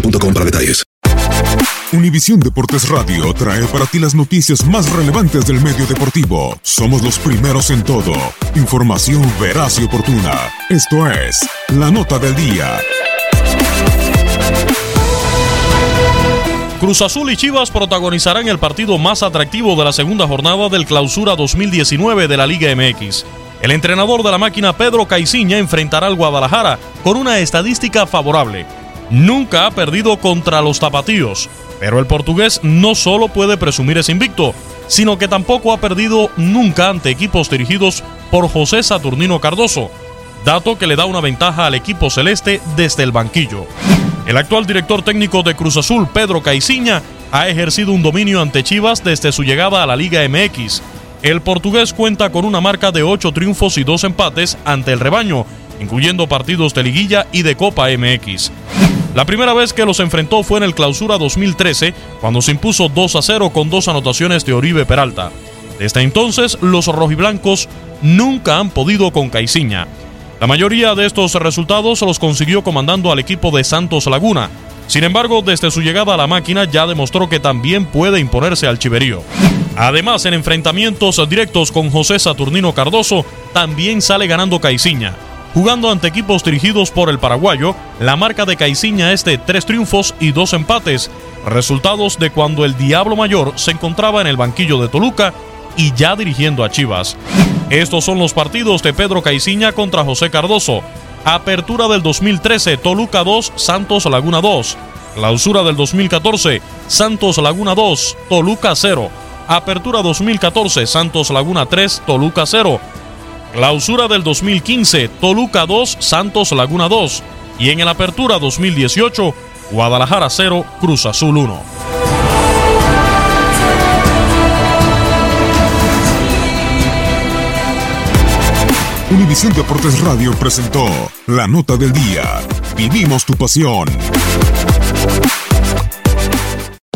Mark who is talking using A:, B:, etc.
A: boostmobile.com para detalles.
B: Univisión Deportes Radio trae para ti las noticias más relevantes del medio deportivo. Somos los primeros en todo. Información veraz y oportuna. Esto es La Nota del Día.
C: Cruz Azul y Chivas protagonizarán el partido más atractivo de la segunda jornada del Clausura 2019 de la Liga MX. El entrenador de la máquina Pedro Caiciña enfrentará al Guadalajara con una estadística favorable. Nunca ha perdido contra los tapatíos, pero el portugués no solo puede presumir ese invicto, sino que tampoco ha perdido nunca ante equipos dirigidos por José Saturnino Cardoso, dato que le da una ventaja al equipo celeste desde el banquillo. El actual director técnico de Cruz Azul, Pedro Caiciña, ha ejercido un dominio ante Chivas desde su llegada a la Liga MX. El portugués cuenta con una marca de 8 triunfos y 2 empates ante el rebaño, incluyendo partidos de liguilla y de Copa MX. La primera vez que los enfrentó fue en el Clausura 2013, cuando se impuso 2 a 0 con dos anotaciones de Oribe Peralta. Desde entonces, los rojiblancos nunca han podido con Caiciña. La mayoría de estos resultados los consiguió comandando al equipo de Santos Laguna. Sin embargo, desde su llegada a la máquina ya demostró que también puede imponerse al Chiverío. Además, en enfrentamientos directos con José Saturnino Cardoso, también sale ganando Caiciña. Jugando ante equipos dirigidos por el paraguayo, la marca de Caiciña es de tres triunfos y dos empates, resultados de cuando el Diablo Mayor se encontraba en el banquillo de Toluca y ya dirigiendo a Chivas. Estos son los partidos de Pedro Caiciña contra José Cardoso. Apertura del 2013, Toluca 2, Santos Laguna 2. Clausura del 2014, Santos Laguna 2, Toluca 0. Apertura 2014, Santos Laguna 3, Toluca 0. Clausura del 2015, Toluca 2, Santos Laguna 2. Y en el Apertura 2018, Guadalajara 0, Cruz Azul 1.
B: Univisión Deportes Radio presentó La Nota del Día. Vivimos tu pasión.